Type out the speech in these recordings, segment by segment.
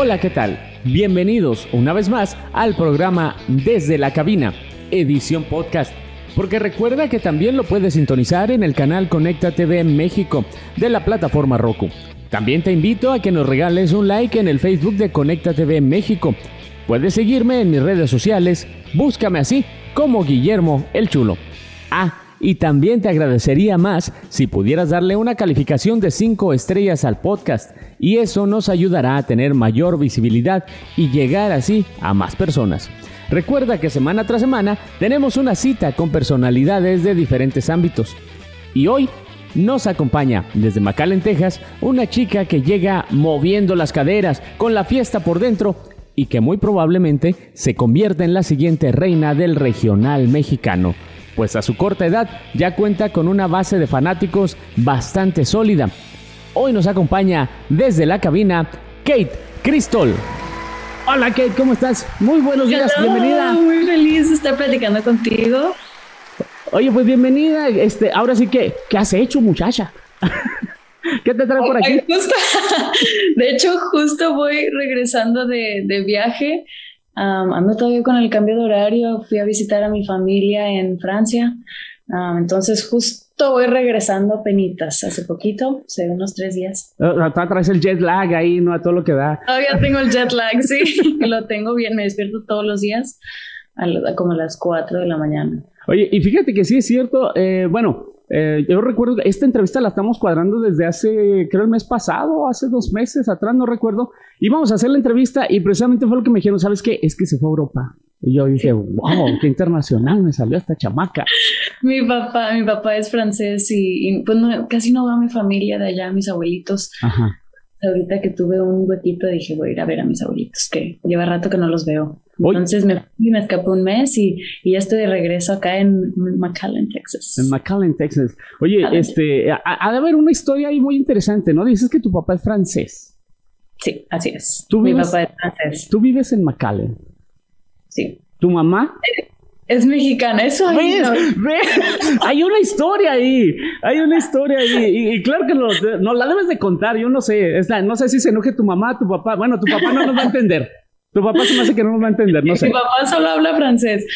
Hola, ¿qué tal? Bienvenidos una vez más al programa Desde la Cabina, edición podcast. Porque recuerda que también lo puedes sintonizar en el canal Conecta TV México de la plataforma Roku. También te invito a que nos regales un like en el Facebook de Conecta TV México. Puedes seguirme en mis redes sociales, búscame así como Guillermo el Chulo. Ah, y también te agradecería más si pudieras darle una calificación de 5 estrellas al podcast y eso nos ayudará a tener mayor visibilidad y llegar así a más personas. Recuerda que semana tras semana tenemos una cita con personalidades de diferentes ámbitos. Y hoy nos acompaña desde McAllen, Texas, una chica que llega moviendo las caderas, con la fiesta por dentro y que muy probablemente se convierte en la siguiente reina del regional mexicano pues a su corta edad ya cuenta con una base de fanáticos bastante sólida. Hoy nos acompaña desde la cabina Kate Crystal. Hola Kate, ¿cómo estás? Muy buenos días, bienvenida. Muy feliz de estar platicando contigo. Oye, pues bienvenida. Este, ahora sí que, ¿qué has hecho, muchacha? ¿Qué te trae por aquí? de hecho, justo voy regresando de, de viaje ando todavía con el cambio de horario, fui a visitar a mi familia en Francia, entonces justo voy regresando a penitas, hace poquito, hace unos tres días. Uh, traes el jet lag ahí, no a todo lo que da. Todavía tengo el jet lag, sí, lo tengo bien, me despierto todos los días a, como a las 4 de la mañana. Oye, y fíjate que sí es cierto, eh, bueno, eh, yo recuerdo que esta entrevista la estamos cuadrando desde hace, creo el mes pasado, hace dos meses atrás, no recuerdo. Íbamos a hacer la entrevista y precisamente fue lo que me dijeron, ¿sabes qué? Es que se fue a Europa. Y yo dije, wow, qué internacional me salió esta chamaca. mi papá, mi papá es francés y, pues casi no va a mi familia de allá, mis abuelitos. Ajá. Ahorita que tuve un huequito dije, voy a ir a ver a mis abuelitos, que lleva rato que no los veo. Entonces me, me escapé un mes y, y, ya estoy de regreso acá en McAllen, Texas. En McAllen, Texas. Oye, este, ha, de haber una historia ahí muy interesante, ¿no? Dices que tu papá es francés. Sí, así es. ¿Tú Mi papá es francés. ¿Tú vives en McAllen? Sí. ¿Tu mamá? Es mexicana, eso ¿Ves? Hay una historia ahí, hay una historia ahí. Y, claro que no, la debes de contar, yo no sé. no sé si se enoje tu mamá, tu papá. Bueno, tu papá no nos va a entender. Tu papá se me hace que no nos va a entender, no sé. Mi papá solo habla francés.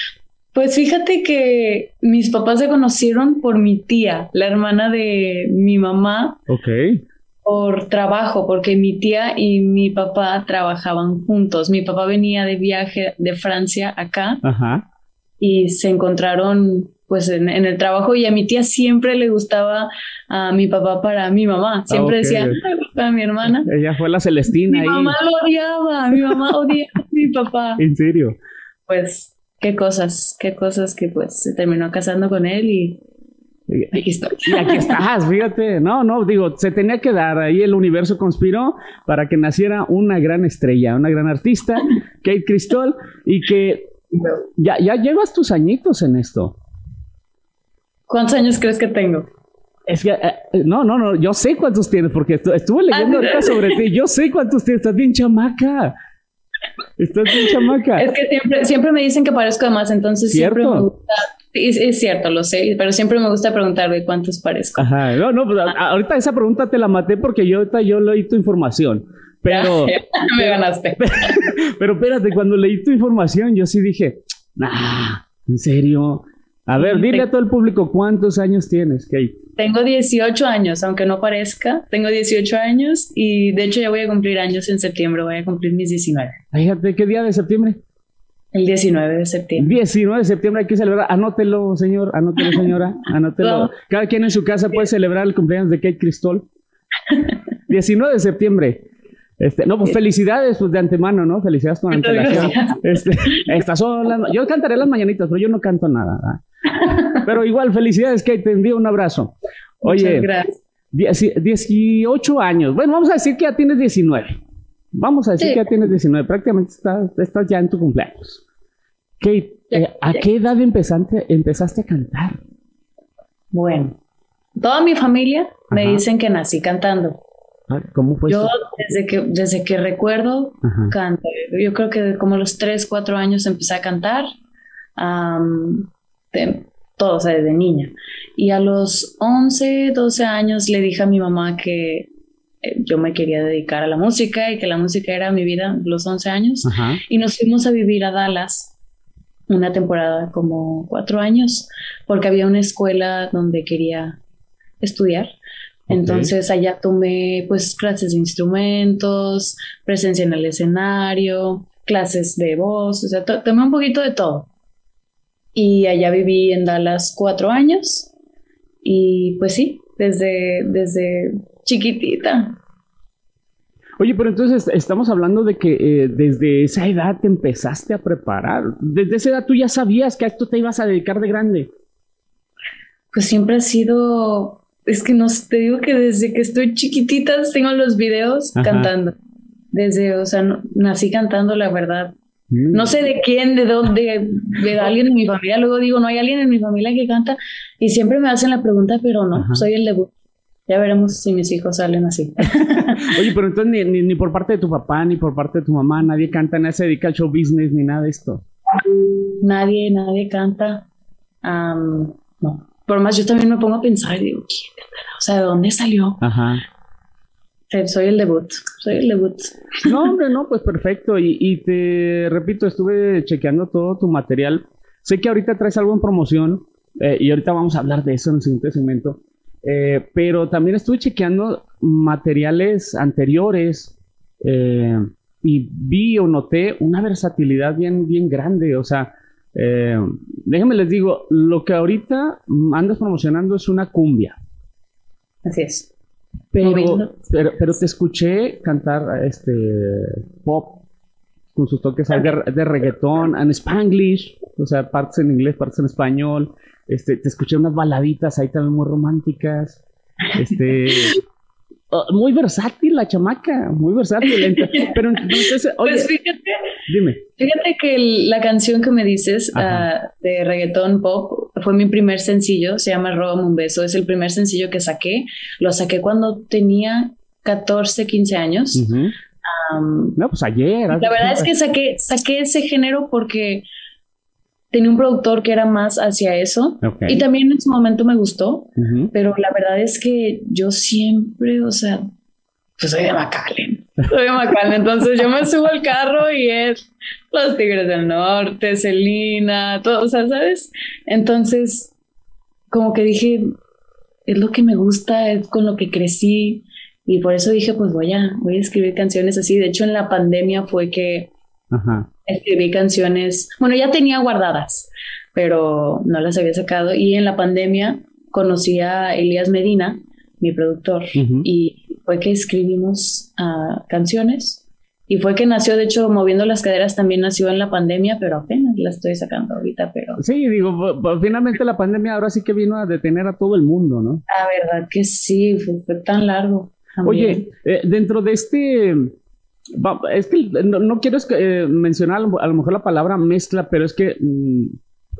Pues fíjate que mis papás se conocieron por mi tía, la hermana de mi mamá. Ok. Por trabajo, porque mi tía y mi papá trabajaban juntos. Mi papá venía de viaje de Francia acá. Ajá. Y se encontraron pues en, el trabajo y a mi tía siempre le gustaba a mi papá para mi mamá. Siempre decía, para mi hermana. Ella fue la Celestina. Mi mamá lo odiaba, mi mamá odiaba a mi papá. ¿En serio? Pues qué cosas, qué cosas que pues se terminó casando con él y aquí estoy. Y aquí estás, fíjate. No, no, digo, se tenía que dar. Ahí el universo conspiró para que naciera una gran estrella, una gran artista, Kate Cristol, y que ya, ya llevas tus añitos en esto. ¿Cuántos años crees que tengo? Es que, eh, eh, no, no, no, yo sé cuántos tienes, porque estuve leyendo ahorita sobre ti. Yo sé cuántos tienes, estás bien chamaca. Estás bien chamaca. Es que siempre, siempre me dicen que parezco de más, entonces siempre me gusta. Es, cierto, lo sé, pero siempre me gusta preguntarle cuántos parezco. Ajá, no, no, pues, ahorita esa pregunta te la maté porque yo ahorita yo leí tu información. Pero. me ganaste. Pero, espérate, cuando leí tu información, yo sí dije, ah, ¿en serio? A ver, dile a todo el público cuántos años tienes, Kate. Tengo 18 años, aunque no parezca. Tengo 18 años y de hecho ya voy a cumplir años en septiembre. Voy a cumplir mis 19. Fíjate, ¿qué día de septiembre? El 19 de septiembre. 19 de septiembre hay que celebrar. Anótelo, señor. Anótelo, señora. Anótelo. Cada quien en su casa puede celebrar el cumpleaños de Kate Cristol. 19 de septiembre. Este, no, pues felicidades pues, de antemano, ¿no? Felicidades con antelación. Este, estas son las, yo cantaré las mañanitas, pero yo no canto nada. Pero igual, felicidades, Kate, te envío un abrazo. Oye, gracias. 18 años. Bueno, vamos a decir que ya tienes 19. Vamos a decir que ya tienes 19. Prácticamente estás, estás ya en tu cumpleaños. Kate, eh, ¿a qué edad empezaste, empezaste a cantar? Bueno, toda mi familia me dicen que nací cantando. Ah, ¿Cómo fue Yo desde que, desde que recuerdo canto. Yo creo que como los 3, 4 años empecé a cantar. todo, o sea, desde niña. Y a los 11, 12 años le dije a mi mamá que eh, yo me quería dedicar a la música y que la música era mi vida los 11 años. Y nos fuimos a vivir a Dallas una temporada como cuatro años porque había una escuela donde quería estudiar. Entonces allá tomé pues clases de instrumentos, presencia en el escenario, clases de voz, o sea, tomé un poquito de todo. Y allá viví en Dallas cuatro años y pues sí, desde, desde chiquitita. Oye, pero entonces estamos hablando de que eh, desde esa edad te empezaste a preparar. Desde esa edad tú ya sabías que a esto te ibas a dedicar de grande. Pues siempre ha sido, es que no te digo que desde que estoy chiquitita tengo los videos cantando. Desde, o sea, nací cantando, la verdad. Mm. No sé de quién, de dónde, de alguien en mi familia. Luego digo, no hay alguien en mi familia que canta. Y siempre me hacen la pregunta, pero no, soy el debut. Ya veremos si mis hijos salen así. Oye, pero entonces ni, ni, por parte de tu papá, ni por parte de tu mamá, nadie canta, nadie se dedica al show business, ni nada de esto. Nadie, nadie canta. no. Por más, yo también me pongo a pensar y digo, ¿quién O sea, ¿de dónde salió? Ajá. Soy el debut, soy el debut. No, hombre, no, pues perfecto. Y, y te repito, estuve chequeando todo tu material. Sé que ahorita traes algo en promoción eh, y ahorita vamos a hablar de eso en el siguiente segmento. Eh, pero también estuve chequeando materiales anteriores eh, y vi o noté una versatilidad bien, bien grande. O sea, eh, déjenme les digo, lo que ahorita andas promocionando es una cumbia. Así es. Pero, pero, te escuché cantar este pop con sus toques de, de reggaetón, en spanglish, o sea, partes en inglés, partes en español. Este, te escuché unas baladitas ahí también muy románticas. Este, oh, muy versátil la chamaca, muy versátil. Pero entonces, oye, pues fíjate, dime. Fíjate que la canción que me dices uh, de reggaetón pop fue mi primer sencillo, se llama Róbame un beso, es el primer sencillo que saqué. Lo saqué cuando tenía 14, 15 años. no, pues ayer. La verdad es que saqué, saqué ese género porque tenía un productor que era más hacia eso. Y también en su momento me gustó, pero la verdad es que yo siempre, o sea, pues soy de McAllen, soy de McAllen, entonces yo me subo al carro y es Los Tigres del Norte, Celina, todo, o sea, ¿sabes? Entonces, como que dije, es lo que me gusta, es con lo que crecí y por eso dije, pues voy a, voy a escribir canciones así. De hecho, en la pandemia fue que Escribí canciones, bueno, ya tenía guardadas, pero no las había sacado. Y en la pandemia conocí a Elías Medina, mi productor, y fue que escribimos uh, canciones. Y fue que nació, de hecho, Moviendo las Caderas también nació en la pandemia, pero apenas la estoy sacando ahorita, pero... Sí, digo, finalmente la pandemia ahora sí que vino a detener a todo el mundo, ¿no? La verdad que sí, fue, tan largo. Oye, eh, dentro de este es que no, quiero eh, mencionar a lo mejor la palabra mezcla, pero es que mm,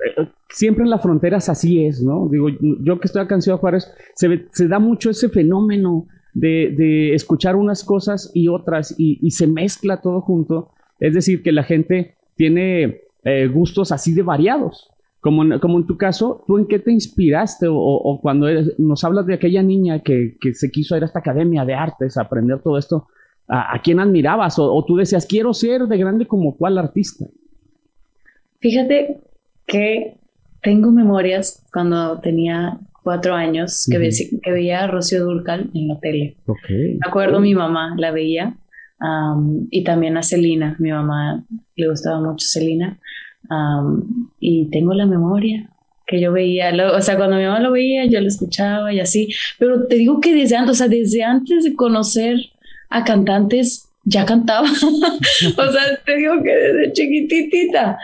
eh, siempre en las fronteras así es, ¿no? Digo, yo que estoy acá en Ciudad Juárez, se, se da mucho ese fenómeno de, escuchar unas cosas y otras y, se mezcla todo junto. Es decir, que la gente tiene eh, gustos así de variados. Como en, como en tu caso, ¿tú en qué te inspiraste? O, cuando nos hablas de aquella niña que, que se quiso ir a esta academia de artes, a aprender todo esto, a, quién admirabas o, tú decías, quiero ser de grande como cuál artista? Fíjate que tengo memorias cuando tenía cuatro años que, veía a Rocío Durcal en la tele. Me acuerdo mi mamá la veía y también a Celina. Mi mamá le gustaba mucho Celina y tengo la memoria que yo veía, o sea, cuando mi mamá lo veía, yo lo escuchaba y así, pero te digo que desde antes, o sea, desde antes de conocer a cantantes ya cantaba. o sea, te digo que desde chiquititita.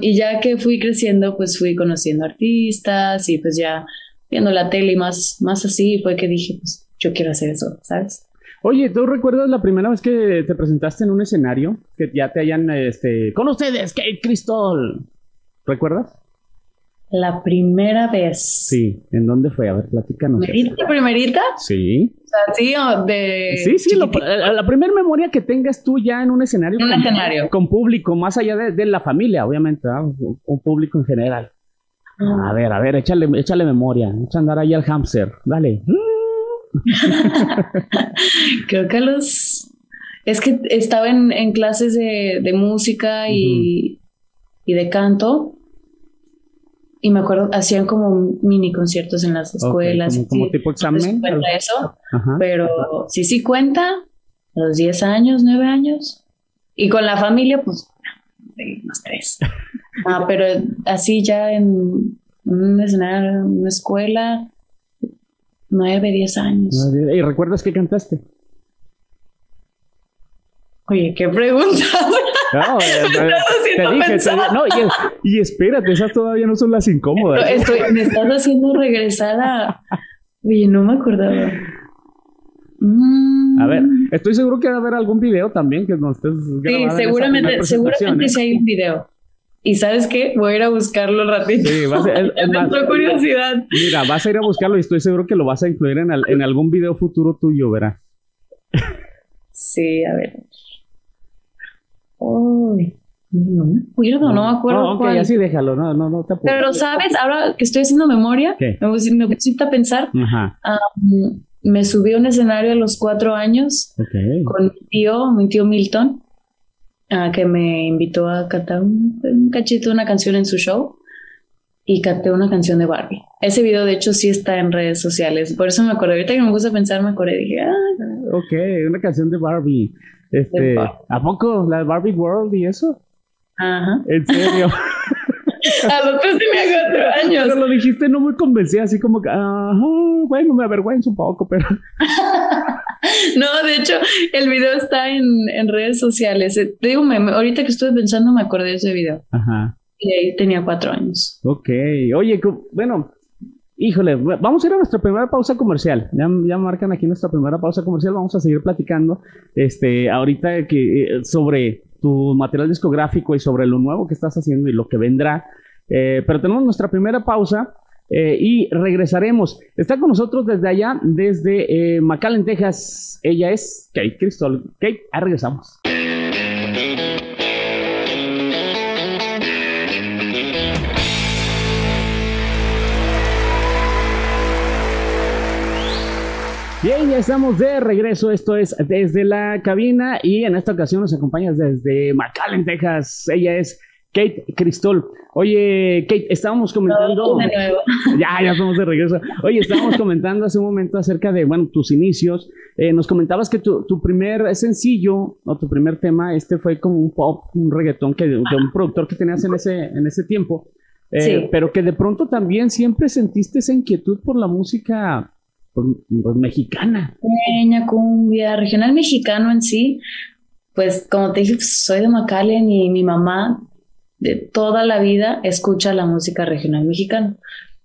y ya que fui creciendo, pues fui conociendo artistas y pues ya viendo la tele más, más así, fue que dije, pues yo quiero hacer eso, ¿sabes? Oye, ¿tú recuerdas la primera vez que te presentaste en un escenario? Que ya te hayan, este, con ustedes, Kate Crystal. ¿Recuerdas? La primera vez. Sí, ¿en dónde fue? A ver, platícanos. ¿Primerita, primerita? Sí. O sea, sí, o de... Sí, sí, la, primera memoria que tengas tú ya en un escenario. En un escenario. Con público, más allá de, la familia, obviamente, un público en general. Ah. A ver, a ver, échale, échale memoria. Echa andar ahí al hamster. Dale. Creo que los... Es que estaba en, clases de, música y, y de canto y me acuerdo, hacían como mini conciertos en las escuelas. como, tipo examen. eso, pero sí, sí cuenta, a los 10 años, 9 años. Y con la familia, pues, más tres. ah, pero así ya en un escenario, en una escuela, 9, 10 años. ¿Y recuerdas qué cantaste? Oye, qué pregunta. No, te dije, no, y, espérate, esas todavía no son las incómodas. Estoy, me estás haciendo regresar a. Oye, no me acordaba. A ver, mm. estoy seguro que va a haber algún video también que nos estés Sí, seguramente, seguramente sí hay un video. Y sabes qué, voy a ir a buscarlo ratito. Sí, va a ser. curiosidad. Mira, vas a ir a buscarlo y estoy seguro que lo vas a incluir en, en algún video futuro tuyo, verás. Sí, a ver. Uy, no me acuerdo, no, me acuerdo. ok, así déjalo, no, no, no te Pero sabes, ahora que estoy haciendo memoria, me, me pusiste a pensar. me subí a un escenario a los cuatro años con mi tío, mi tío Milton, que me invitó a cantar un, cachito de una canción en su show y canté una canción de Barbie. Ese video, de hecho, sí está en redes sociales. Por eso me acordé. Ahorita que me puse a pensar, me acordé. Dije, ah. Ok, una canción de Barbie. Este, ¿A poco la Barbie World y eso? Ajá. ¿En serio? a los tres tenía cuatro años. Pero lo dijiste no muy convencida, así como que, ajá, bueno, me avergüenzo un poco, pero... no, de hecho, el video está en, en redes sociales. Eh, te digo, ahorita que estuve pensando me acordé de ese video. Ajá. Y ahí tenía cuatro años. Ok. Oye, bueno, Híjole, vamos a ir a nuestra primera pausa comercial. Ya, marcan aquí nuestra primera pausa comercial. Vamos a seguir platicando este, ahorita que, eh, sobre tu material discográfico y sobre lo nuevo que estás haciendo y lo que vendrá. Eh, pero tenemos nuestra primera pausa eh, y regresaremos. Está con nosotros desde allá, desde McAllen, Texas. Ella es Kate Crystal. Kate, regresamos. Bien, ya estamos de regreso. Esto es desde la cabina y en esta ocasión nos acompañas desde McAllen, Texas. Ella es Kate Cristol. Oye, Kate, estábamos comentando. ya, ya estamos de regreso. Oye, estábamos comentando hace un momento acerca de, bueno, tus inicios. Eh, nos comentabas que tu, primer sencillo o tu primer tema, este fue como un pop, un reggaetón que, de un productor que tenías en ese, en ese tiempo. Eh, sí. Pero que de pronto también siempre sentiste esa inquietud por la música pues, pues, mexicana. Peña, cumbia, regional mexicano en sí. Pues como te dije, pues, soy de McAllen y mi mamá de toda la vida escucha la música regional mexicana.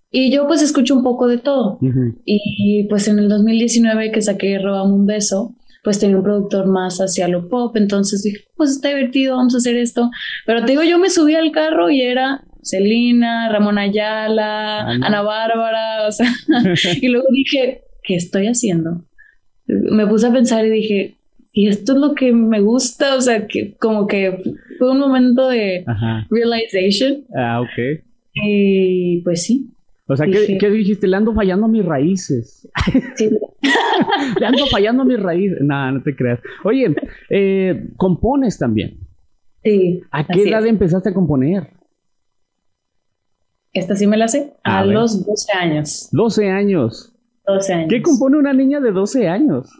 Y yo pues escucho un poco de todo. Y pues en el 2019 que saqué Robame un beso, pues tenía un productor más hacia lo pop, entonces dije, pues está divertido, vamos a hacer esto. Pero te digo, yo me subí al carro y era Celina, Ramón Ayala, Ana Bárbara, o sea, y luego dije, ¿qué estoy haciendo? Me puse a pensar y dije, y esto es lo que me gusta, o sea, que como que fue un momento de realization. Ah, ok. Y pues sí. O sea, ¿qué, dijiste? Le ando fallando a mis raíces. Sí. Le ando fallando a mis raíces. Nada, no te creas. Oye, eh, compones también. Sí. ¿A qué edad empezaste a componer? Esta sí me la sé. A, los 12 años. 12 años. 12 años. ¿Qué compone una niña de 12 años?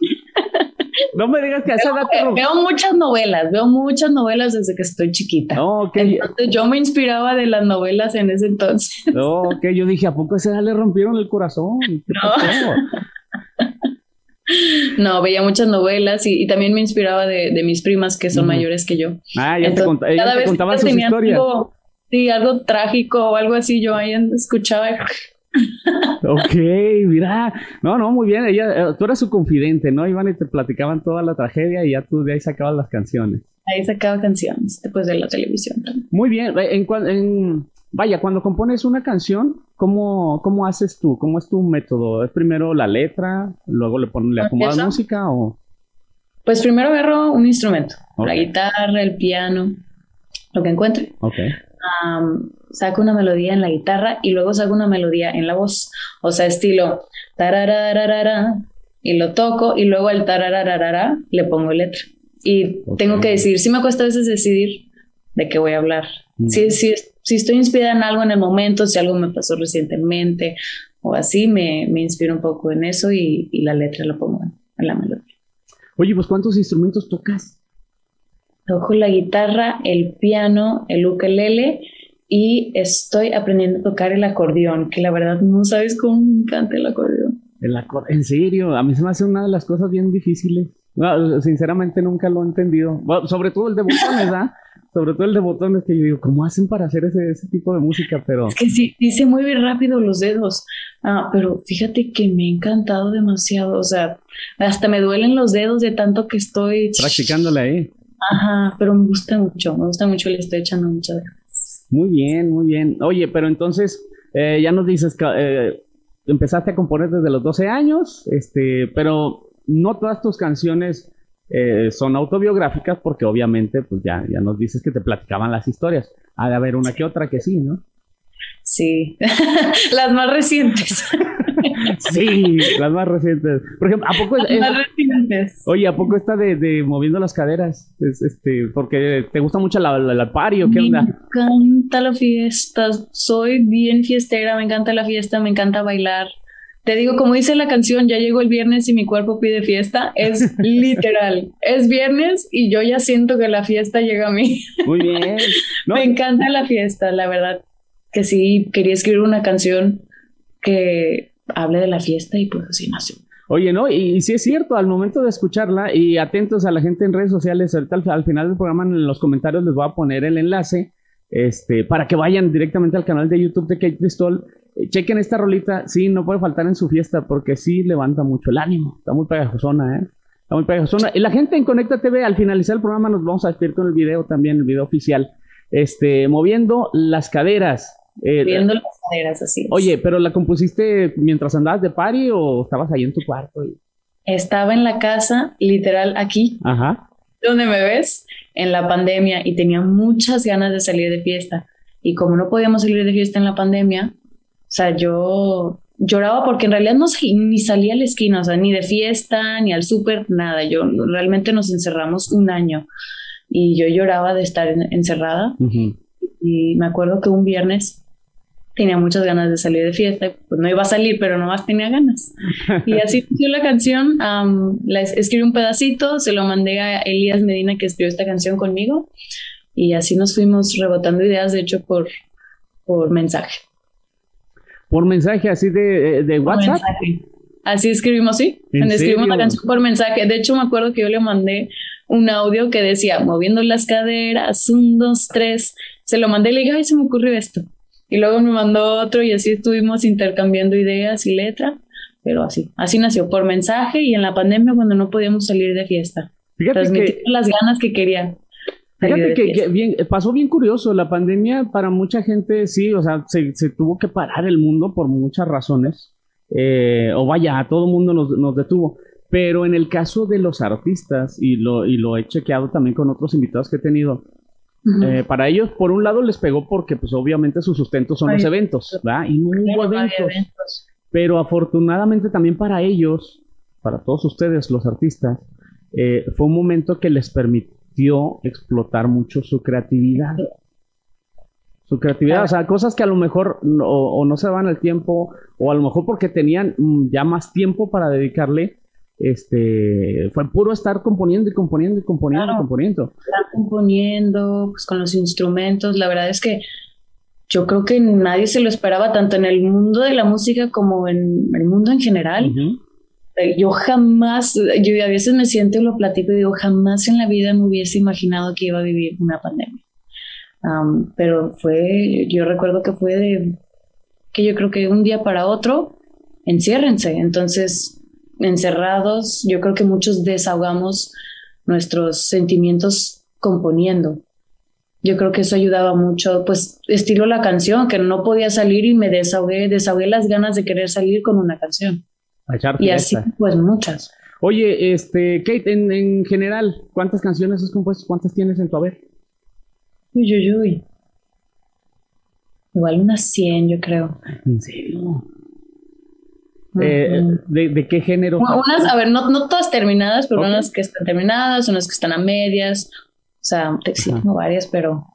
No me digas que a esa edad Veo muchas novelas, veo muchas novelas desde que estoy chiquita. Entonces yo me inspiraba de las novelas en ese entonces. No, ok, yo dije, ¿a poco a esa edad le rompieron el corazón? no. no, veía muchas novelas y, también me inspiraba de, mis primas que son mayores que yo. Ah, ya te, contaban sus historias. Sí, algo trágico o algo así, yo ahí escuchaba ok, mira. No, no, muy bien. Ella, eh, tú eras su confidente, ¿no? Iban y te platicaban toda la tragedia y ya tú de ahí sacabas las canciones. Ahí sacaba canciones después de la televisión también. Muy bien. En, vaya, cuando compones una canción, ¿cómo, ¿cómo haces tú? ¿Cómo es tu método? ¿Es primero la letra, luego le, pones, le acomodas música o...? Pues primero agarro un instrumento. La guitarra, el piano, lo que encuentre. Ok saco una melodía en la guitarra y luego saco una melodía en la voz. O sea, estilo tararararara, y lo toco y luego al tarararara le pongo letra. Y tengo que decidir, sí me cuesta a veces decidir de qué voy a hablar. Mm. Si, si, si, estoy inspirada en algo en el momento, si algo me pasó recientemente o así, me, me inspiro un poco en eso y, y la letra la pongo en la melodía. Oye, pues ¿cuántos instrumentos tocas? Toco la guitarra, el piano, el ukelele y estoy aprendiendo a tocar el acordeón, que la verdad no sabes cómo me encanta el acordeón. El en serio, a mí se me hace una de las cosas bien difíciles. sinceramente nunca lo he entendido. sobre todo el de botones, ¿ah? sobre todo el de botones que yo digo, ¿cómo hacen para hacer ese, ese tipo de música? Pero... Es que sí, dice muy rápido los dedos. Ah, pero fíjate que me ha encantado demasiado. O sea, hasta me duelen los dedos de tanto que estoy... Practicándole ahí. Ajá, pero me gusta mucho, me gusta mucho, le estoy echando muchas ganas. Muy bien, muy bien. Oye, pero entonces, eh, ya nos dices que eh, empezaste a componer desde los 12 años, este, pero no todas tus canciones eh, son autobiográficas porque obviamente, pues ya, ya nos dices que te platicaban las historias. Ha de haber una que otra que sí, ¿no? Sí, las más recientes. sí, las más recientes. Por ejemplo, ¿a poco las más recientes. Oye, ¿a poco está de, moviendo las caderas? este, porque te gusta mucho la, la, party o qué onda? Me encanta la fiesta, soy bien fiestera, me encanta la fiesta, me encanta bailar. Te digo, como dice la canción, ya llegó el viernes y mi cuerpo pide fiesta, es literal. es viernes y yo ya siento que la fiesta llega a mí. Muy bien. Me encanta la fiesta, la verdad que sí quería escribir una canción que hable de la fiesta y pues así nació. Oye, ¿no? Y, sí es cierto, al momento de escucharla y atentos a la gente en redes sociales, ahorita al, final del programa en los comentarios les voy a poner el enlace este, para que vayan directamente al canal de YouTube de Kate Bristol chequen esta rolita, sí, no puede faltar en su fiesta porque sí levanta mucho el ánimo. Está muy pegajosona, ¿eh? Está muy pegajosona. Y la gente en Conecta TV, al finalizar el programa, nos vamos a despedir con el video también, el video oficial. Este, moviendo las caderas. Eh, moviendo las caderas, así. Oye, pero ¿la compusiste mientras andabas de party o estabas ahí en tu cuarto? Estaba en la casa, literal, aquí. Ajá. Donde me ves, en la pandemia, y tenía muchas ganas de salir de fiesta. Y como no podíamos salir de fiesta en la pandemia, o sea, yo lloraba porque en realidad no ni salía a la esquina, o sea, ni de fiesta, ni al súper, nada. Yo realmente nos encerramos un año y yo lloraba de estar encerrada. Y me acuerdo que un viernes tenía muchas ganas de salir de fiesta, pues no iba a salir, pero nomás tenía ganas. Y así fue la canción, la escribí un pedacito, se lo mandé a Elías Medina que escribió esta canción conmigo y así nos fuimos rebotando ideas, de hecho, por, por mensaje. Por mensaje así de, eh, de WhatsApp. Así escribimos, sí. Escribimos la canción por mensaje. De hecho, me acuerdo que yo le mandé un audio que decía, moviendo las caderas, un, dos, tres. Se lo mandé y le dije, ay, se me ocurrió esto. Y luego me mandó otro y así estuvimos intercambiando ideas y letra. Pero así, así nació por mensaje y en la pandemia cuando no podíamos salir de fiesta. Transmitir las ganas que quería. Fíjate que, bien, pasó bien curioso, la pandemia para mucha gente sí, o sea, se, tuvo que parar el mundo por muchas razones, eh, o vaya, todo el mundo nos, detuvo, pero en el caso de los artistas, y lo, y lo he chequeado también con otros invitados que he tenido, eh, para ellos, por un lado, les pegó porque, pues, obviamente su sustento son los eventos, ¿verdad? Y no hubo eventos. Pero afortunadamente también para ellos, para todos ustedes, los artistas, eh, fue un momento que les permitió explotar mucho su creatividad. Su creatividad, o sea, cosas que a lo mejor no, o no se van al tiempo, o a lo mejor porque tenían mm, ya más tiempo para dedicarle, este, fue puro estar componiendo y componiendo y componiendo y componiendo. Estar componiendo, pues con los instrumentos, la verdad es que yo creo que nadie se lo esperaba tanto en el mundo de la música como en el mundo en general. Eh, yo jamás, yo a veces me siento y lo platico y digo, jamás en la vida me hubiese imaginado que iba a vivir una pandemia. pero fue, yo recuerdo que fue de, que yo creo que un día para otro, enciérrense. Entonces, encerrados, yo creo que muchos desahogamos nuestros sentimientos componiendo. Yo creo que eso ayudaba mucho, pues estilo la canción, que no podía salir y me desahogué, desahogué las ganas de querer salir con una canción y así, pues muchas. Oye, este, Kate, en, en, general, ¿cuántas canciones has compuesto? ¿Cuántas tienes en tu haber? Uy, uy, uy. Igual unas 100, yo creo. ¿En serio? Eh, de, qué género? Unas, a ver, no, no todas terminadas, pero unas que están terminadas, unas que están a medias. O sea, sí, tengo varias, pero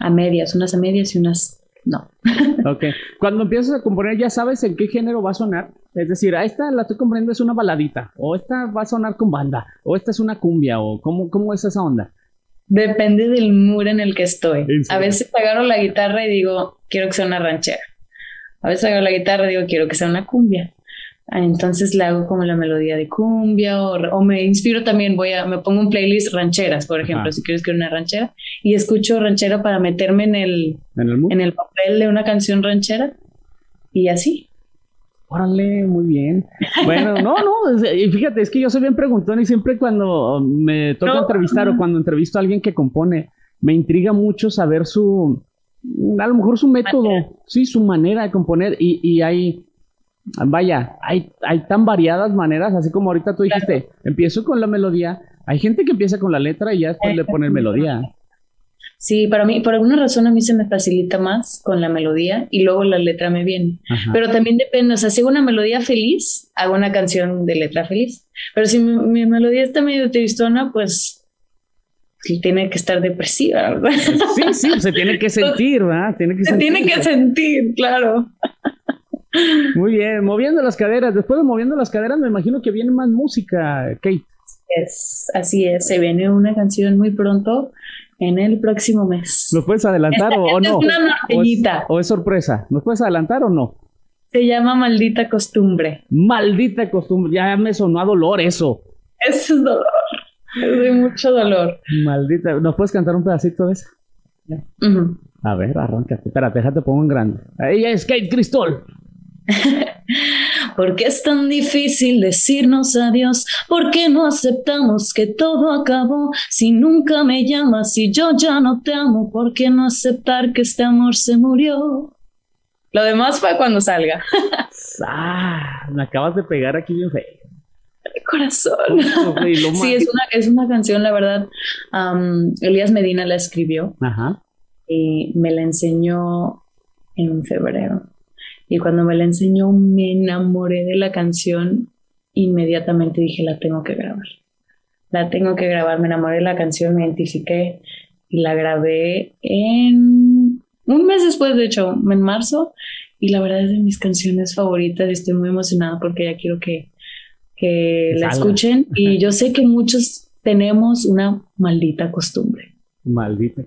a medias, unas a medias y unas no. ok. Cuando empiezas a componer, ya sabes en qué género va a sonar. Es decir, a esta la estoy componiendo es una baladita, o esta va a sonar con banda, o esta es una cumbia, o cómo, cómo es esa onda. Depende del mood en el que estoy. A veces agarro la guitarra y digo, quiero que sea una ranchera. A veces agarro la guitarra y digo, quiero que sea una cumbia. Ah, entonces le hago como la melodía de cumbia o, me inspiro también, voy a, me pongo un playlist rancheras, por ejemplo, si quieres que una ranchera, y escucho ranchera para meterme en el, ¿En el, papel de una canción ranchera y así. Órale, muy bien. Bueno, no, no, fíjate, es que yo soy bien preguntón y siempre cuando me toca entrevistar o cuando entrevisto a alguien que compone, me intriga mucho saber su, a lo mejor su método, sí, su manera de componer y, y hay vaya, hay, hay tan variadas maneras, así como ahorita tú dijiste, empiezo con la melodía, hay gente que empieza con la letra y ya después le pone melodía. Sí, para mí, por alguna razón a mí se me facilita más con la melodía y luego la letra me viene. Pero también depende, o sea, si hago una melodía feliz, hago una canción de letra feliz. Pero si mi, melodía está medio tristona, pues tiene que estar depresiva, ¿verdad? Sí, sí, se tiene que sentir, ¿verdad? Tiene que se tiene que sentir, claro. Muy bien, moviendo las caderas. Después de moviendo las caderas, me imagino que viene más música, Kate. Es, así es, se viene una canción muy pronto en el próximo mes. ¿Lo puedes adelantar o, no? Es una o, es, sorpresa? ¿Nos puedes adelantar o no? Se llama Maldita Costumbre. Maldita Costumbre, ya me sonó a dolor eso. Eso es dolor, es de mucho dolor. Maldita, ¿nos puedes cantar un pedacito de esa? A ver, arráncate. Espérate, déjate pongo en grande. Ella es Kate Cristol. ¿Por qué es tan difícil decirnos adiós? ¿Por qué no aceptamos que todo acabó? Si nunca me llamas y yo ya no te amo, ¿por qué no aceptar que este amor se murió? Lo demás fue cuando salga. ah, me acabas de pegar aquí bien feo. Corazón. sí, es una, es una canción, la verdad. Elías Medina la escribió. Ajá. Y me la enseñó en febrero. Y cuando me la enseñó, me enamoré de la canción. Inmediatamente dije, la tengo que grabar. La tengo que grabar. Me enamoré de la canción, me identifiqué y la grabé en un mes después, de hecho, en marzo. Y la verdad es de mis canciones favoritas. Estoy muy emocionada porque ya quiero que, que la escuchen. Y yo sé que muchos tenemos una maldita costumbre Maldita.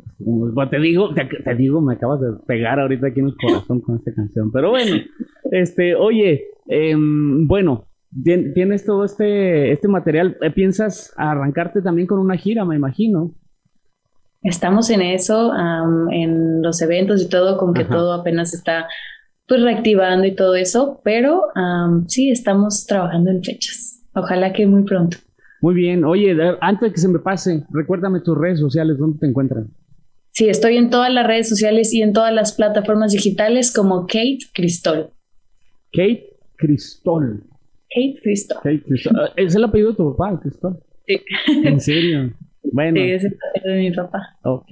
te digo, te, digo, me acabas de pegar ahorita aquí en el corazón con esta canción. Pero bueno, este, oye, em, bueno, tienes todo este, este material. Eh, ¿Piensas arrancarte también con una gira, me imagino? Estamos en eso, en los eventos y todo, con que todo apenas está pues reactivando y todo eso, pero sí, estamos trabajando en fechas. Ojalá que muy pronto. Muy bien. Oye, antes de que se me pase, recuérdame tus redes sociales, ¿dónde te encuentran? Sí, estoy en todas las redes sociales y en todas las plataformas digitales como Kate Cristol. Kate Cristol. Kate Cristol. Kate Cristol. Ah, ¿Es el apellido de tu papá, Cristol? Sí. ¿En serio? Bueno. Sí, es el apellido de mi papá. Ok.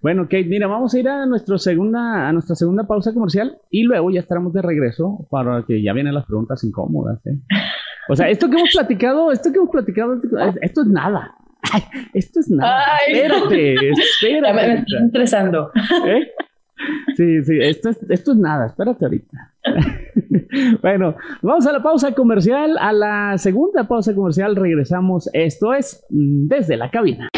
Bueno, Kate, mira, vamos a ir a, nuestro segunda, a nuestra segunda pausa comercial y luego ya estaremos de regreso para que ya vienen las preguntas incómodas. ¿eh? O sea, esto que hemos platicado, esto que hemos platicado, esto es nada. esto es nada. Espérate, espérate. me estoy estresando. ¿Eh? Sí, sí, esto es, esto es nada, espérate ahorita. bueno, vamos a la pausa comercial. A la segunda pausa comercial regresamos. Esto es Desde la Cabina.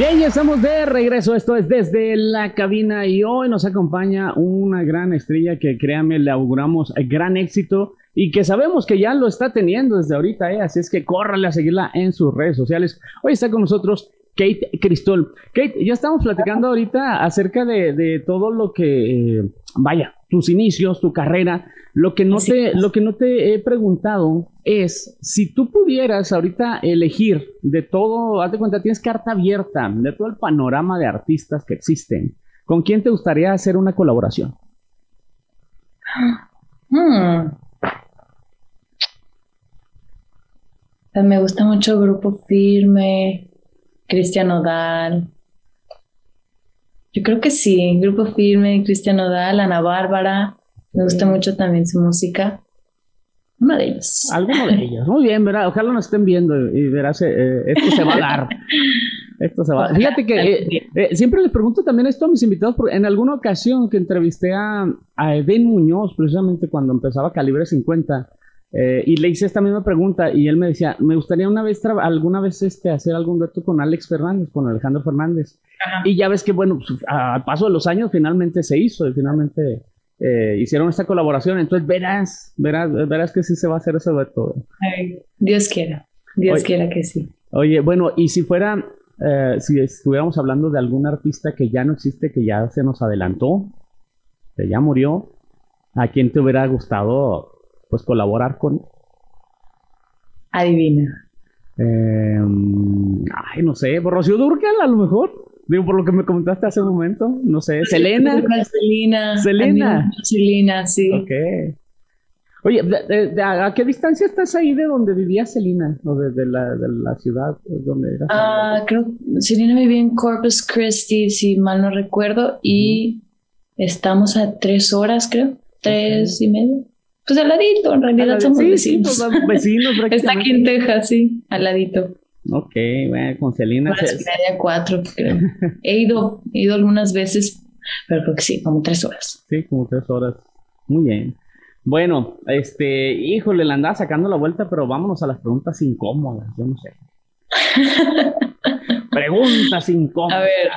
Bien, ya estamos de regreso. Esto es desde la cabina y hoy nos acompaña una gran estrella que créame le auguramos gran éxito y que sabemos que ya lo está teniendo desde ahorita, ¿eh? así es que córrale a seguirla en sus redes sociales. Hoy está con nosotros Kate Cristol. Kate, ya estamos platicando ahorita acerca de, todo lo que, eh, vaya, tus inicios, tu carrera. Lo que no te, lo que no te he preguntado es si tú pudieras ahorita elegir de todo, hazte cuenta, tienes carta abierta de todo el panorama de artistas que existen. ¿Con quién te gustaría hacer una colaboración? Hmm. Me gusta mucho Grupo Firme, Cristian Odal. Yo creo que sí, Grupo Firme, Cristian Odal, Ana Bárbara. Me gusta mucho también su música. Una de ellas. Alguno de ellos. Muy bien, ¿verdad? Ojalá nos estén viendo y verás, eh, esto se va a dar. Esto se va. Fíjate que eh, eh, siempre les pregunto también esto a mis invitados, porque en alguna ocasión que entrevisté a, a Eden Muñoz, precisamente cuando empezaba Calibre 50, eh, y le hice esta misma pregunta y él me decía, me gustaría una vez, alguna vez este, hacer algún reto con Alex Fernández, con Alejandro Fernández. Y ya ves que, bueno, pues, al paso de los años finalmente se hizo y finalmente eh, hicieron esta colaboración. Entonces verás, verás, verás que sí se va a hacer ese reto. Dios quiera, Dios quiera que sí. Oye, bueno, y si fuera, eh, si estuviéramos hablando de algún artista que ya no existe, que ya se nos adelantó, que ya murió, ¿a quién te hubiera gustado pues colaborar con... Adivina. Eh, ay, no sé, por Rocío Durcal a lo mejor. Digo, por lo que me comentaste hace un momento, no sé, Selena. Selena. Selena. Selena, sí. Ok. Oye, a qué distancia estás ahí de donde vivía Selena? ¿O de, la, de la, ciudad donde era? Ah, creo que Selena vivía en Corpus Christi, si mal no recuerdo, y estamos a tres horas, creo. Tres y medio. Pues al ladito, en realidad somos vecinos. Sí, pues, vecinos Está aquí en Texas, sí, al ladito. Ok, bueno, con Celina. Horas media, cuatro, creo. he ido, he ido algunas veces, pero creo que sí, como tres horas. Sí, como tres horas. Muy bien. Bueno, este, híjole, le andaba sacando la vuelta, pero vámonos a las preguntas incómodas, yo no sé. preguntas incómodas. A ver.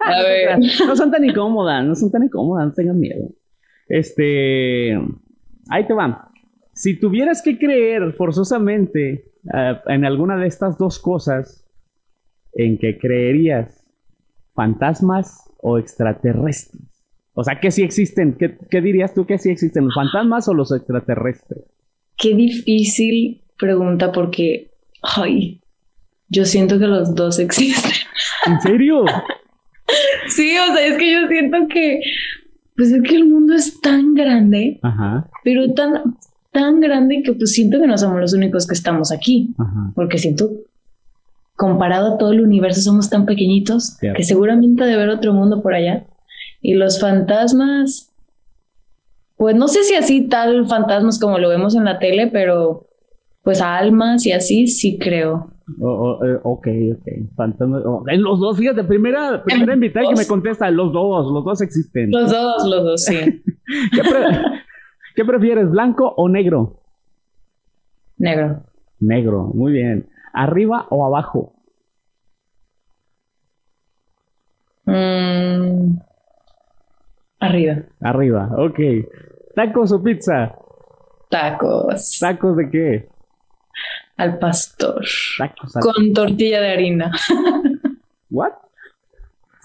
a ver. No son tan incómodas, no son tan incómodas, no tengan miedo. Este, ahí te va. Si tuvieras que creer forzosamente eh, en alguna de estas dos cosas, ¿en qué creerías? ¿Fantasmas o extraterrestres? O sea, ¿qué sí existen? ¿Qué, dirías tú que sí existen? ¿Los fantasmas o los extraterrestres? Qué difícil pregunta porque, ay, yo siento que los dos existen. ¿En serio? sí, o sea, es que yo siento que pues es que el mundo es tan grande, pero tan, tan grande que pues siento que no somos los únicos que estamos aquí, porque siento, comparado a todo el universo, somos tan pequeñitos que seguramente debe haber otro mundo por allá. Y los fantasmas, pues no sé si así tal fantasmas como lo vemos en la tele, pero pues almas y así sí creo. Oh, oh, ok, ok. Fantasma, oh, en los dos, fíjate, primera, primera invitada que me contesta, los dos, los dos existen. Los dos, los dos, sí. ¿Qué, prefieres, blanco o negro? Negro. Negro, muy bien. ¿Arriba o abajo? Mm, arriba. Arriba, ok. ¿Tacos o pizza? Tacos. ¿Tacos de qué? al pastor. Con tortilla de harina. ¿What?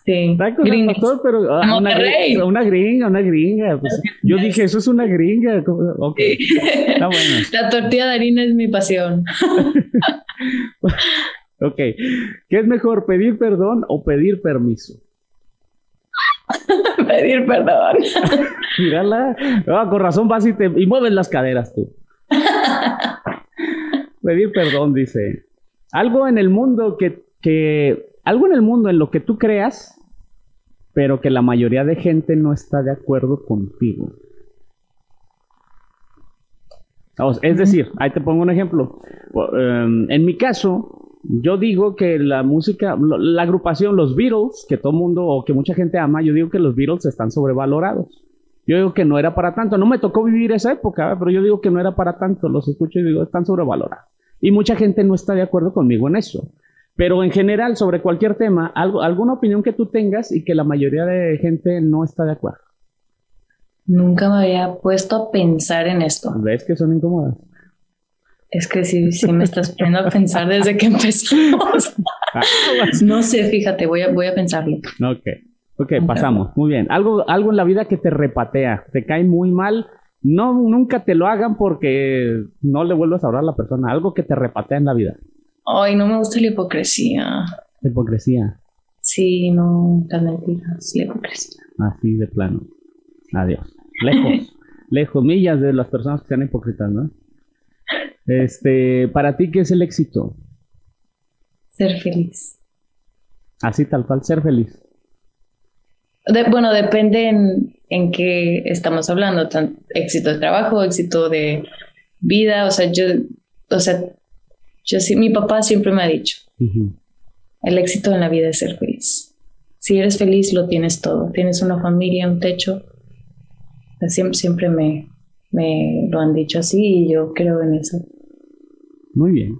Sí. Tacos al pastor, pero ah, una, una, gringa, una gringa. Pues, yo dije, eso es una gringa. Ok. Está bueno. La tortilla de harina es mi pasión. ok. ¿Qué es mejor, pedir perdón o pedir permiso? pedir perdón. Mírala. Ah, con razón vas y, te, y mueves las caderas tú. Pedir perdón, dice. Algo en el mundo que, que. Algo en el mundo en lo que tú creas, pero que la mayoría de gente no está de acuerdo contigo. es decir, ahí te pongo un ejemplo. Em, en mi caso, yo digo que la música, la agrupación, los Beatles, que todo mundo o que mucha gente ama, yo digo que los Beatles están sobrevalorados. Yo digo que no era para tanto. No me tocó vivir esa época, pero yo digo que no era para tanto. Los escucho y digo, están sobrevalorados. Y mucha gente no está de acuerdo conmigo en eso. Pero en general, sobre cualquier tema, algo, alguna opinión que tú tengas y que la mayoría de gente no está de acuerdo. Nunca me había puesto a pensar en esto. ¿Ves que son incómodas? Es que sí, sí me estás poniendo a pensar desde que empezamos. No sé, fíjate, voy a, voy a pensarlo. Ok, ok, pasamos. Muy bien. Algo, algo en la vida que te repatea, te cae muy mal no, nunca te lo hagan porque no le vuelvas a hablar a la persona. Algo que te repatea en la vida. Ay, no me gusta la hipocresía. La hipocresía. Sí, no, las mentiras, la hipocresía. Así de plano. Adiós. Lejos, lejos, millas de las personas que sean hipócritas, ¿no? Este, para ti, ¿qué es el éxito? Ser feliz. Así tal cual, ser feliz. bueno, depende en, en qué estamos hablando, tan, éxito de trabajo, éxito de vida, o sea, yo, o sea, yo sí, mi papá siempre me ha dicho, el éxito en la vida es ser feliz. Si eres feliz, lo tienes todo. Tienes una familia, un techo. Siempre, siempre me, me lo han dicho así y yo creo en eso. Muy bien.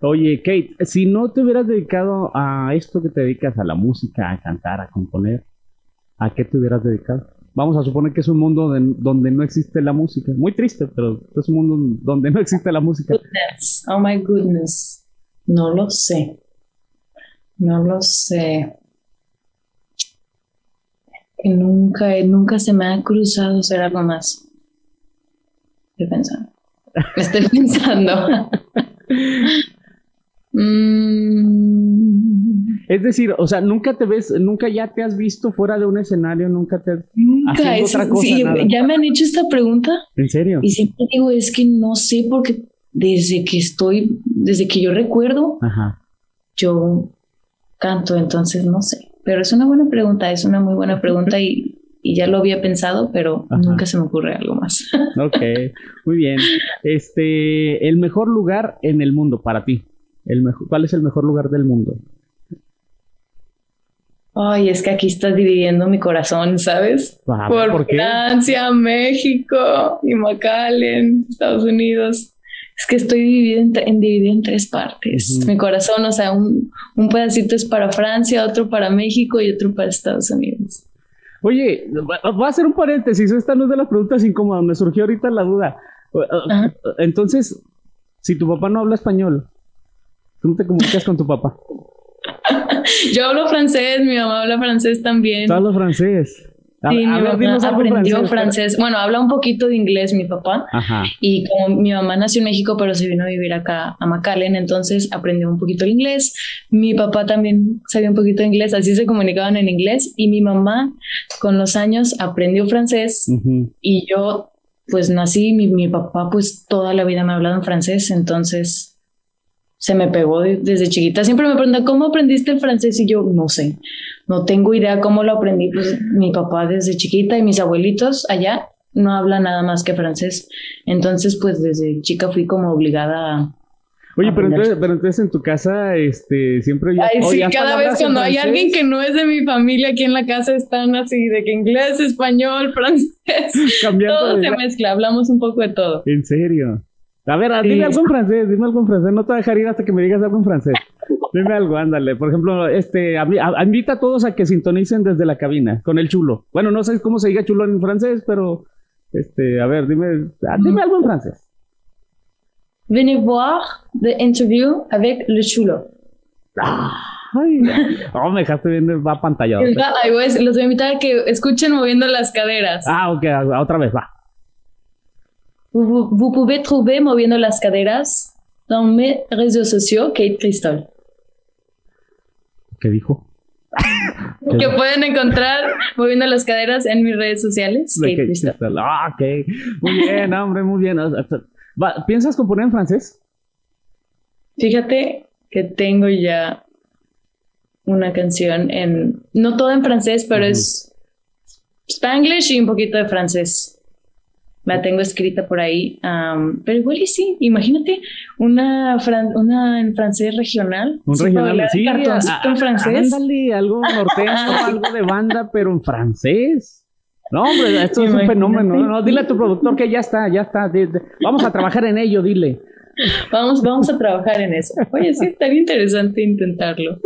Oye, Kate, si no te hubieras dedicado a esto que te dedicas, a la música, a cantar, a componer, ¿a qué te hubieras dedicado? Vamos a suponer que es un mundo donde no existe la música. Muy triste, pero es un mundo donde no existe la música. Oh my goodness. No lo sé. No lo sé. nunca, nunca se me ha cruzado hacer algo más. Estoy pensando. Estoy pensando. Mm. Es decir, o sea, nunca te ves, nunca ya te has visto fuera de un escenario, nunca te nunca otra cosa. Sí, ya me han hecho esta pregunta. ¿En serio? Y siempre digo, es que no sé, porque desde que estoy, desde que yo recuerdo, yo canto, entonces no sé. Pero es una buena pregunta, es una muy buena pregunta y, y ya lo había pensado, pero nunca se me ocurre algo más. ok, muy bien. Este, el mejor lugar en el mundo para ti. El mejor, ¿Cuál es el mejor lugar del mundo? Ay, es que aquí estás dividiendo mi corazón, ¿sabes? Ah, Por, Francia, México y McAllen, Estados Unidos. Es que estoy dividida en, dividida en tres partes. Mi corazón, o sea, un, un pedacito es para Francia, otro para México y otro para Estados Unidos. Oye, voy a hacer un paréntesis. Esta no es de las preguntas incómodas. Me surgió ahorita la duda. Entonces, si tu papá no habla español, ¿cómo te comunicas con tu papá? Yo hablo francés, mi mamá habla francés también. ¿Tú hablas francés? Sí, mi mamá aprendió francés, Bueno, habla un poquito de inglés mi papá. Ajá. Y como mi mamá nació en México, pero se vino a vivir acá a McAllen, entonces aprendió un poquito el inglés. Mi papá también sabía un poquito de inglés, así se comunicaban en inglés. Y mi mamá, con los años, aprendió francés. Y yo, pues nací, mi, mi papá, pues toda la vida me ha hablado en francés, entonces se me pegó desde chiquita. Siempre me preguntan, ¿cómo aprendiste el francés? Y yo, no sé, no tengo idea cómo lo aprendí. Pues mi papá desde chiquita y mis abuelitos allá no hablan nada más que francés. Entonces, pues desde chica fui como obligada a... Oye, pero entonces, pero entonces en tu casa, este, siempre ya... Ay, sí, cada vez cuando hay alguien que no es de mi familia aquí en la casa están así, de que inglés, español, francés, todo se mezcla, hablamos un poco de todo. ¿En serio? A ver, dime algo en francés, dime algo en francés. No te voy a dejar ir hasta que me digas algo en francés. Dime algo, ándale. Por ejemplo, este, invita a todos a que sintonicen desde la cabina con el chulo. Bueno, no sé cómo se diga chulo en francés, pero, este, a ver, dime, ah, dime algo en francés. Venez voir the interview avec le chulo. Ay, no, me dejaste bien, va pantalla. Los voy a invitar a que escuchen moviendo las caderas. Ah, ok, otra vez, va. Vous, vous, pouvez trouver Moviendo las Caderas dans mes réseaux sociaux, Kate Crystal. ¿Qué dijo? que pueden encontrar Moviendo las Caderas en mis redes sociales, Kate, Kate Crystal. Ah, ok. Muy bien, hombre, muy bien. ¿Piensas componer en francés? Fíjate que tengo ya una canción en, no todo en francés, pero es spanglish y un poquito de francés la tengo escrita por ahí, pero igual y sí, imagínate una, una en francés regional. Un regional, sí, en francés. Ándale, algo norteño, algo de banda, pero en francés. No, hombre, esto es un fenómeno. No, dile a tu productor que ya está, ya está. vamos a trabajar en ello, dile. Vamos, vamos a trabajar en eso. Oye, sí, estaría interesante intentarlo.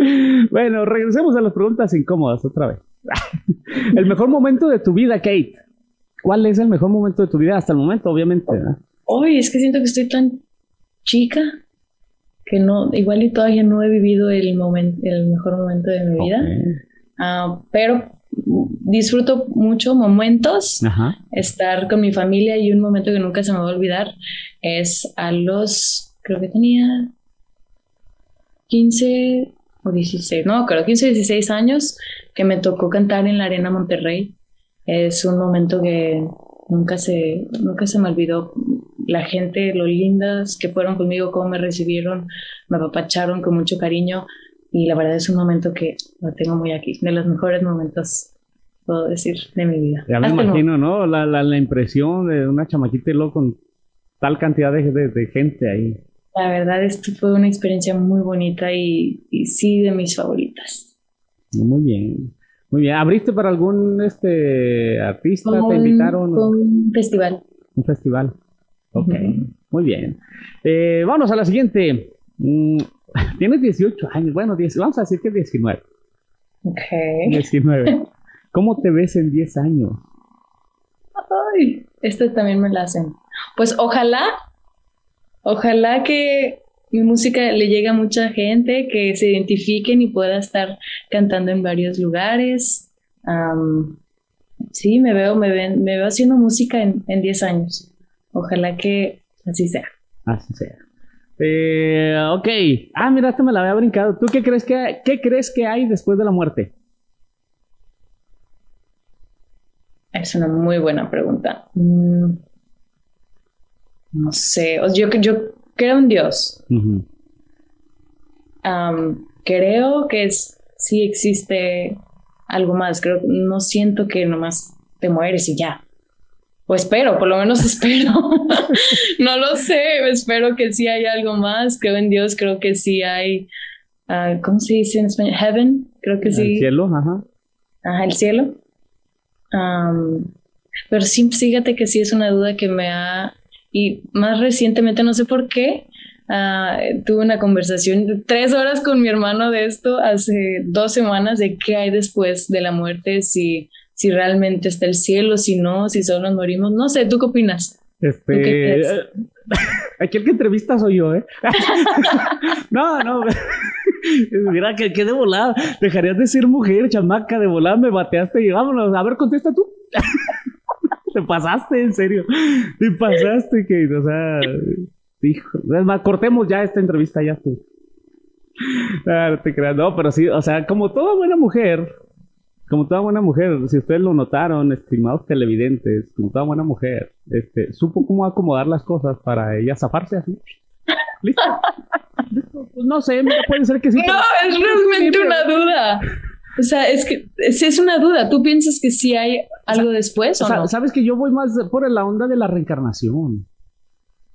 Bueno, regresemos a las preguntas incómodas otra vez. El mejor momento de tu vida, Kate. ¿Cuál es el mejor momento de tu vida hasta el momento, obviamente? Hoy es que siento que estoy tan chica que no, igual y todavía no he vivido el, momento, el mejor momento de mi vida. Ah, pero disfruto mucho momentos, estar con mi familia y un momento que nunca se me va a olvidar es a los, creo que tenía 15 o 16, no, creo 15 o 16 años que me tocó cantar en la Arena Monterrey es un momento que nunca se, nunca se me olvidó. la gente, lo lindas que fueron conmigo, cómo me recibieron, me apapacharon con mucho cariño y la verdad es un momento que lo tengo muy aquí, de los mejores momentos, puedo decir, de mi vida. Ya me imagino, ¿no? La, la, la, impresión de una chamaquita y luego con tal cantidad de, de, gente ahí. La verdad, esto fue una experiencia muy bonita y, y sí de mis favoritas. Muy bien. Muy bien. ¿Abriste para algún este artista? ¿Te invitaron? Un festival. Un festival. Ok. Muy bien. Eh, vamos a la siguiente. Mm, tienes 18 años. Bueno, vamos a decir que 19. Ok. 19. ¿Cómo te ves en 10 años? Ay, este también me la hacen. Pues ojalá, ojalá que mi música le llegue a mucha gente, que se identifiquen y pueda estar cantando en varios lugares. sí, me veo, me, ven, me veo haciendo música en, 10 años. Ojalá que así sea. Así sea. Eh, ok. Ah, mira, esta me la había brincado. ¿Tú qué crees que hay, qué crees que hay después de la muerte? Es una muy buena pregunta. Mm, no sé. Yo, yo creo en Dios. creo que es, sí existe algo más. Creo, no siento que nomás te mueres y ya. O espero, por lo menos espero. no lo sé, espero que sí hay algo más. Creo en Dios, creo que sí hay, uh, ¿cómo se dice en español? Heaven, creo que sí. El cielo, ajá. Ajá, el cielo. pero sí, fíjate que sí es una duda que me ha y más recientemente, no sé por qué, uh, tuve una conversación de tres horas con mi hermano de esto hace dos semanas de qué hay después de la muerte, si, si realmente está el cielo, si no, si solo nos morimos. No sé, ¿tú qué opinas? Este, aquí el que entrevista soy yo, ¿eh? no, no. Mira, que, que de volada. Dejarías de ser mujer, chamaca, de volada me bateaste y vámonos. A ver, contesta tú. Te pasaste, en serio. Te pasaste, que, o sea, hijo. cortemos ya esta entrevista, ya tú. Ah, no te creas, no, pero sí, o sea, como toda buena mujer, como toda buena mujer, si ustedes lo notaron, estimados televidentes, como toda buena mujer, este, supo cómo acomodar las cosas para ella zafarse así. ¿Listo? Pues no sé, puede ser que sí. No, es realmente una duda. O sea, es que es una duda. ¿Tú piensas que sí hay algo después o, no? Sabes que yo voy más por la onda de la reencarnación.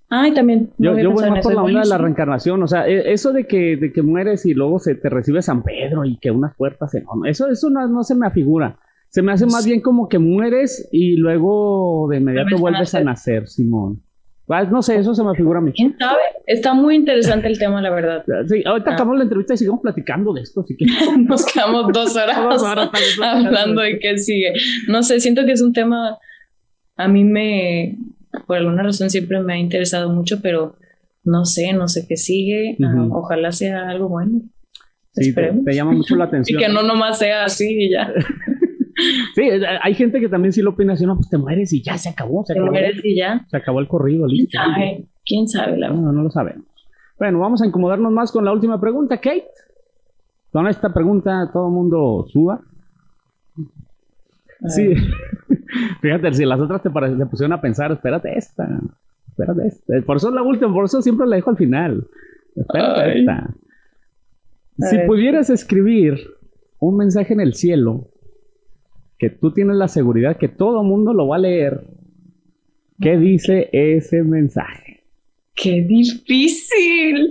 Ay, también. Yo, voy más por la onda de la reencarnación. O sea, e, eso de que, de que mueres y luego se te recibe San Pedro y que unas puertas se... Eso, eso no, se me afigura. Se me hace más bien como que mueres y luego de inmediato vuelves a nacer, Simón. Ah, no sé, eso se me figura a mí. ¿Quién sabe? Está muy interesante el tema, la verdad. Sí, ahorita ah. acabamos la entrevista y sigamos platicando de esto, así que... Nos quedamos dos horas, hablando de qué sigue. No sé, siento que es un tema... A mí me... Por alguna razón siempre me ha interesado mucho, pero no sé, no sé qué sigue. Ah, ojalá sea algo bueno. Sí, te, te, llama mucho la atención. y que no nomás sea así y ya. Sí, eh, hay gente que también sí lo opina así, no, pues te mueres y ya se acabó. Se te mueres y ya. Se acabó el corrido, listo. ¿Quién sabe? ¿Quién sabe? La no, no lo sabemos. Bueno, vamos a incomodarnos más con la última pregunta, Kate. Con esta pregunta todo el mundo suba. Sí. Fíjate, si las otras te, te pusieron a pensar, espérate esta. Espérate esta. Por eso es la última, por eso siempre la dejo al final. Espérate esta. Si pudieras escribir un mensaje en el cielo que tú tienes la seguridad que todo mundo lo va a leer. ¿Qué dice ese mensaje? ¡Qué difícil!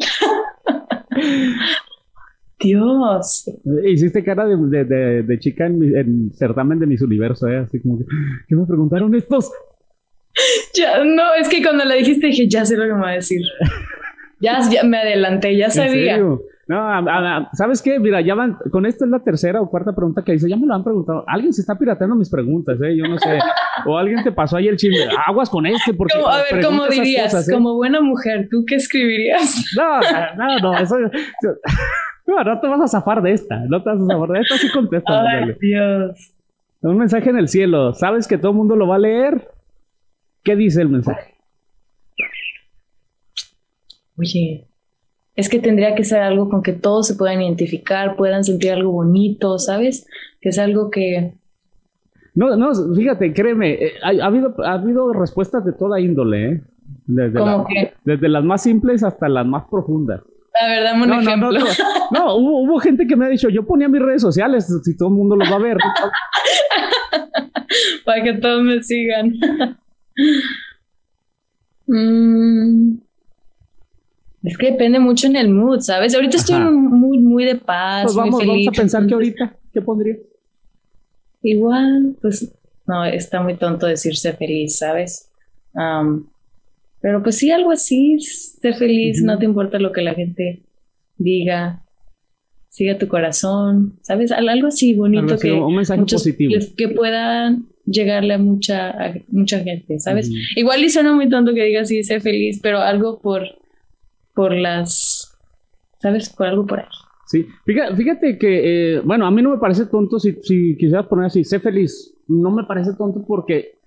Dios. Hiciste cara de, chica en, certamen de mis universo, ¿eh? Así como que, ¿qué me preguntaron estos? Ya, no, es que cuando la dijiste dije, ya sé lo que me va a decir. ya, ya me adelanté, ya sabía. No, ¿sabes qué? Mira, ya van, con esta es la tercera o cuarta pregunta que dice, ya me lo han preguntado. Alguien se está pirateando mis preguntas, ¿eh? Yo no sé. o alguien te pasó ahí el chisme, aguas con este, porque. a ver, ¿cómo dirías? ¿eh? Como buena mujer, ¿tú qué escribirías? No, no, no, eso. No, no te vas a zafar de esta, no te vas a zafar de esta, sí contesta. Ay, Dios. Un mensaje en el cielo, ¿sabes que todo el mundo lo va a leer? ¿Qué dice el mensaje? Oye, es que tendría que ser algo con que todos se puedan identificar, puedan sentir algo bonito, ¿sabes? Que es algo que... No, no, fíjate, créeme, eh, ha, habido, ha habido respuestas de toda índole, ¿eh? Desde, desde las más simples hasta las más profundas. La verdad, un no, ejemplo. No, no, hubo, hubo, gente que me ha dicho, yo ponía mis redes sociales, si todo el mundo los va a ver. Para que todos me sigan. Mm. Es que depende mucho en el mood, ¿sabes? Ahorita estoy muy, muy de paz. Pues vamos, muy feliz, vamos a pensar que ahorita, ¿qué pondría? Igual, pues no, está muy tonto decirse feliz, ¿sabes? pero pues sí, algo así, ser feliz, no te importa lo que la gente diga, siga tu corazón, ¿sabes? Algo así bonito que un mensaje positivo. que puedan llegarle a mucha, mucha gente, ¿sabes? Igual y suena muy tonto que diga así, sé feliz, pero algo por, por las, ¿sabes? Por algo por ahí. Sí, fíjate, que, eh, bueno, a mí no me parece tonto si, si quisieras poner así, sé feliz, no me parece tonto porque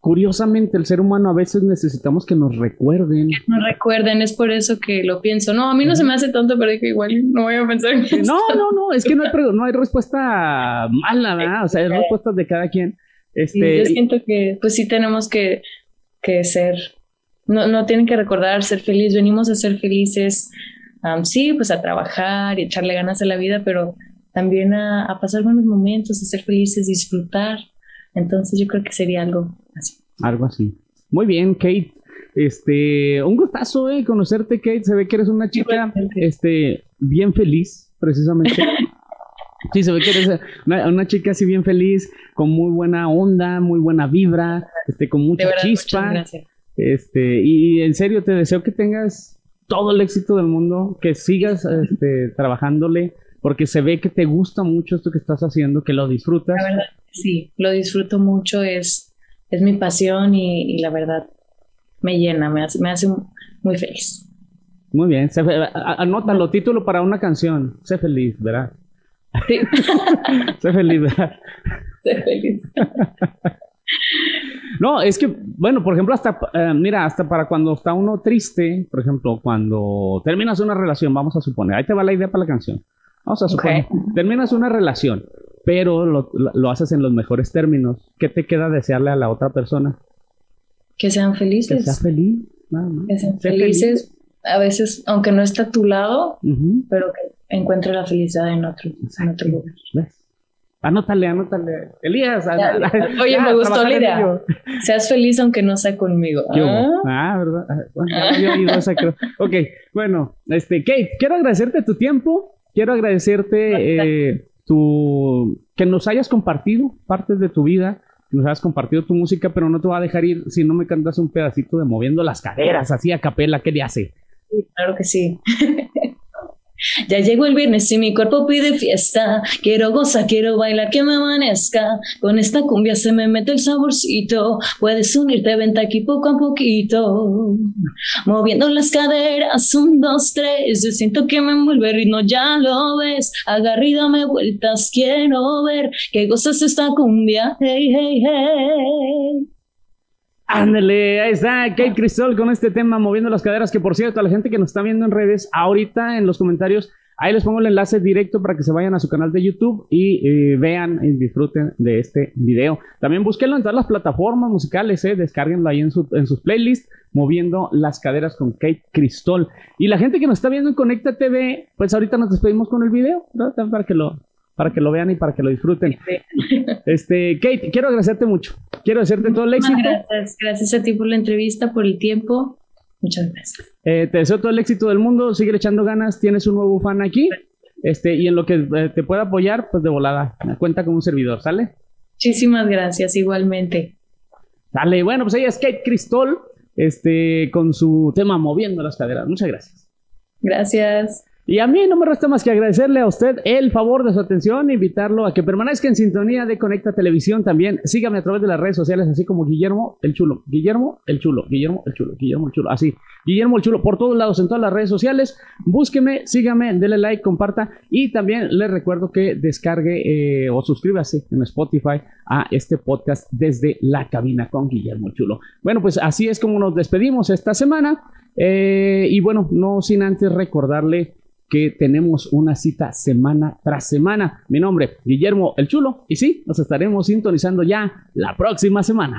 curiosamente el ser humano a veces necesitamos que nos recuerden. Que nos recuerden, es por eso que lo pienso. No, a mí no se me hace tonto, pero que igual no voy a pensar en eso. No, no, no, es que no hay, no hay respuesta mala, ¿verdad? O sea, hay respuestas de cada quien. Este, yo siento que pues sí tenemos que, que ser, no, no tienen que recordar ser feliz, venimos a ser felices, sí, pues a trabajar y echarle ganas a la vida, pero también a, a pasar buenos momentos, a ser felices, disfrutar. Entonces yo creo que sería algo así. Algo así. Muy bien, Kate. Este, un gustazo, eh, conocerte, Kate. Se ve que eres una chica, este, bien feliz, precisamente. sí, se ve que eres una, chica así bien feliz, con muy buena onda, muy buena vibra, este, con mucha chispa. Este, y en serio te deseo que tengas todo el éxito del mundo, que sigas este, trabajándole, porque se ve que te gusta mucho esto que estás haciendo, que lo disfrutas. La verdad, sí, lo disfruto mucho, es, es mi pasión y, la verdad me llena, me hace, me hace muy feliz. Muy bien, anótalo, título para una canción, sé feliz, ¿verdad? Sí. sé feliz, ¿verdad? Sé feliz. No, es que, bueno, por ejemplo, hasta, eh, mira, hasta para cuando está uno triste, por ejemplo, cuando terminas una relación, vamos a suponer, ahí te va la idea para la canción. Vamos a suponer, terminas una relación, pero lo, lo, haces en los mejores términos. ¿Qué te queda desearle a la otra persona? Que sean felices. Que sea feliz. Que sean felices. A veces, aunque no esté a tu lado, pero que encuentre la felicidad en otro, en otro lugar. ¿Ves? Anótale, anótale. Elías. Oye, me gustó la idea. Seas feliz aunque no sea conmigo. Ah, ah ¿verdad? Ah, bueno, yo esa, creo. Ok, bueno, este, Kate, quiero agradecerte tu tiempo. Quiero agradecerte eh, tu, que nos hayas compartido partes de tu vida, que nos hayas compartido tu música, pero no te voy a dejar ir si no me cantas un pedacito de moviendo las caderas así a capela. ¿Qué le hace? Sí, claro que sí. Ya llegó el viernes y mi cuerpo pide fiesta. Quiero gozar, quiero bailar, que me amanezca. Con esta cumbia se me mete el saborcito. Puedes unirte, vente aquí poco a poquito. Moviendo las caderas, un, dos, tres. Yo siento que me envuelve el ritmo, ya lo ves. Agarrido me vueltas, quiero ver que gozas esta cumbia. Hey, hey, hey. Ándale, ahí está Kate Cristol con este tema moviendo las caderas, que por cierto, a la gente que nos está viendo en redes, ahorita en los comentarios, ahí les pongo el enlace directo para que se vayan a su canal de YouTube y eh, vean y disfruten de este video. También búsquenlo en todas las plataformas musicales, eh, descárguenlo ahí en, su, en sus playlists, moviendo las caderas con Kate Cristol. Y la gente que nos está viendo en Conecta TV, pues ahorita nos despedimos con el video, para que lo, para que lo vean y para que lo disfruten. Este, Kate, quiero agradecerte mucho. Quiero hacerte todo el éxito. Gracias, gracias a ti por la entrevista, por el tiempo. Muchas gracias. Eh, te deseo todo el éxito del mundo, sigue echando ganas, tienes un nuevo fan aquí. Este, y en lo que eh, te pueda apoyar, pues de volada, cuenta como un servidor, ¿sale? Muchísimas gracias, igualmente. Dale, bueno, pues ella es Kate Cristol, este, con su tema Moviendo las caderas. Muchas gracias. Gracias. Y a mí no me resta más que agradecerle a usted el favor de su atención, invitarlo a que permanezca en sintonía de Conecta Televisión también. Sígame a través de las redes sociales, así como Guillermo el Chulo. Guillermo el Chulo, Guillermo el Chulo, Guillermo el Chulo, así. Guillermo el Chulo por todos lados, en todas las redes sociales. Búsqueme, sígame, dele like, comparta. Y también les recuerdo que descargue eh, o suscríbase en Spotify a este podcast desde la cabina con Guillermo el Chulo. Bueno, pues así es como nos despedimos esta semana. Eh, y bueno, no sin antes recordarle que tenemos una cita semana tras semana. Mi nombre, Guillermo el Chulo, y sí, nos estaremos sintonizando ya la próxima semana.